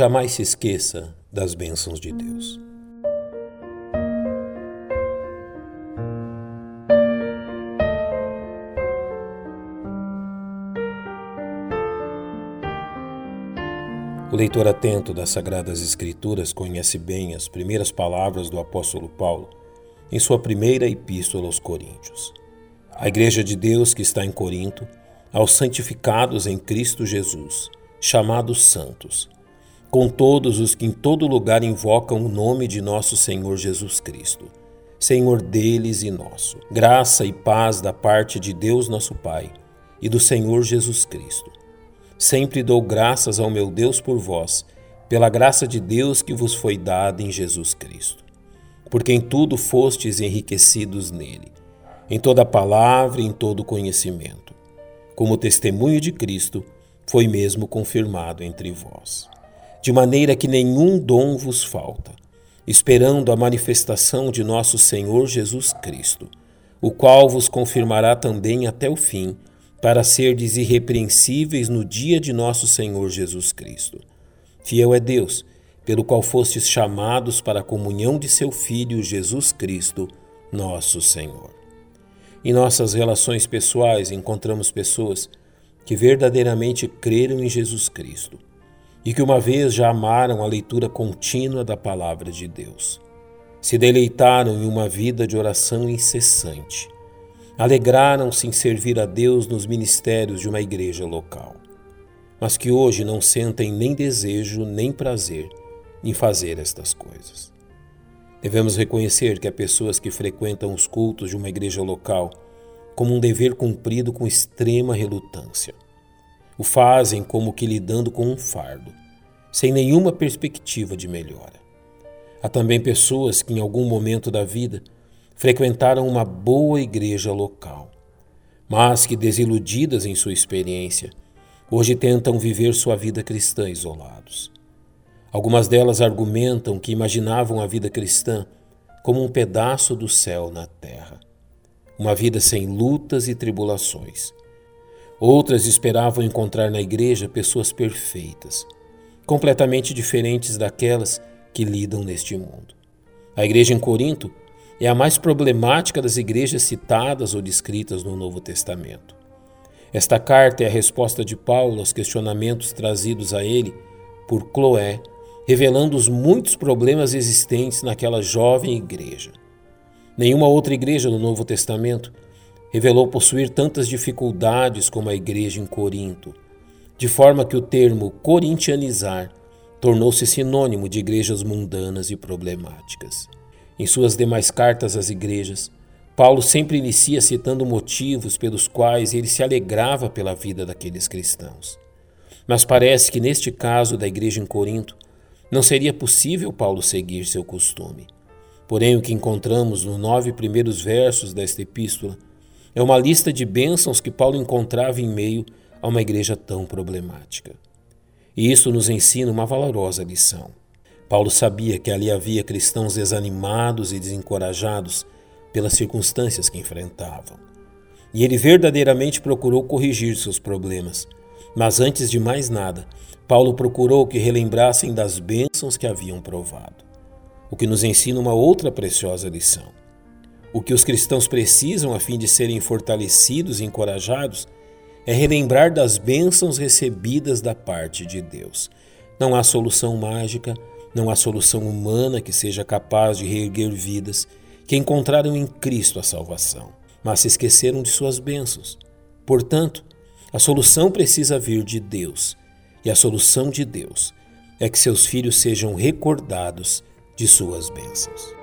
Jamais se esqueça das bênçãos de Deus. O leitor atento das Sagradas Escrituras conhece bem as primeiras palavras do apóstolo Paulo em sua primeira epístola aos Coríntios. A Igreja de Deus que está em Corinto, aos santificados em Cristo Jesus, chamados santos, com todos os que em todo lugar invocam o nome de nosso Senhor Jesus Cristo, Senhor deles e nosso. Graça e paz da parte de Deus nosso Pai e do Senhor Jesus Cristo. Sempre dou graças ao meu Deus por vós, pela graça de Deus que vos foi dada em Jesus Cristo. Porque em tudo fostes enriquecidos nele, em toda palavra e em todo conhecimento. Como testemunho de Cristo foi mesmo confirmado entre vós de maneira que nenhum dom vos falta, esperando a manifestação de nosso Senhor Jesus Cristo, o qual vos confirmará também até o fim, para serdes irrepreensíveis no dia de nosso Senhor Jesus Cristo. Fiel é Deus, pelo qual fostes chamados para a comunhão de seu Filho Jesus Cristo, nosso Senhor. Em nossas relações pessoais encontramos pessoas que verdadeiramente creram em Jesus Cristo e que uma vez já amaram a leitura contínua da palavra de Deus. Se deleitaram em uma vida de oração incessante. Alegraram-se em servir a Deus nos ministérios de uma igreja local, mas que hoje não sentem nem desejo nem prazer em fazer estas coisas. Devemos reconhecer que há pessoas que frequentam os cultos de uma igreja local como um dever cumprido com extrema relutância o fazem como que lidando com um fardo, sem nenhuma perspectiva de melhora. Há também pessoas que, em algum momento da vida, frequentaram uma boa igreja local, mas que, desiludidas em sua experiência, hoje tentam viver sua vida cristã isolados. Algumas delas argumentam que imaginavam a vida cristã como um pedaço do céu na terra, uma vida sem lutas e tribulações Outras esperavam encontrar na igreja pessoas perfeitas, completamente diferentes daquelas que lidam neste mundo. A igreja em Corinto é a mais problemática das igrejas citadas ou descritas no Novo Testamento. Esta carta é a resposta de Paulo aos questionamentos trazidos a ele por Cloé, revelando os muitos problemas existentes naquela jovem igreja. Nenhuma outra igreja no Novo Testamento revelou possuir tantas dificuldades como a igreja em Corinto, de forma que o termo corintianizar tornou-se sinônimo de igrejas mundanas e problemáticas. Em suas demais cartas às igrejas, Paulo sempre inicia citando motivos pelos quais ele se alegrava pela vida daqueles cristãos. Mas parece que neste caso da igreja em Corinto, não seria possível Paulo seguir seu costume. Porém, o que encontramos nos nove primeiros versos desta epístola é uma lista de bênçãos que Paulo encontrava em meio a uma igreja tão problemática. E isso nos ensina uma valorosa lição. Paulo sabia que ali havia cristãos desanimados e desencorajados pelas circunstâncias que enfrentavam. E ele verdadeiramente procurou corrigir seus problemas. Mas antes de mais nada, Paulo procurou que relembrassem das bênçãos que haviam provado. O que nos ensina uma outra preciosa lição. O que os cristãos precisam a fim de serem fortalecidos e encorajados é relembrar das bênçãos recebidas da parte de Deus. Não há solução mágica, não há solução humana que seja capaz de reerguer vidas que encontraram em Cristo a salvação, mas se esqueceram de suas bênçãos. Portanto, a solução precisa vir de Deus, e a solução de Deus é que seus filhos sejam recordados de suas bênçãos.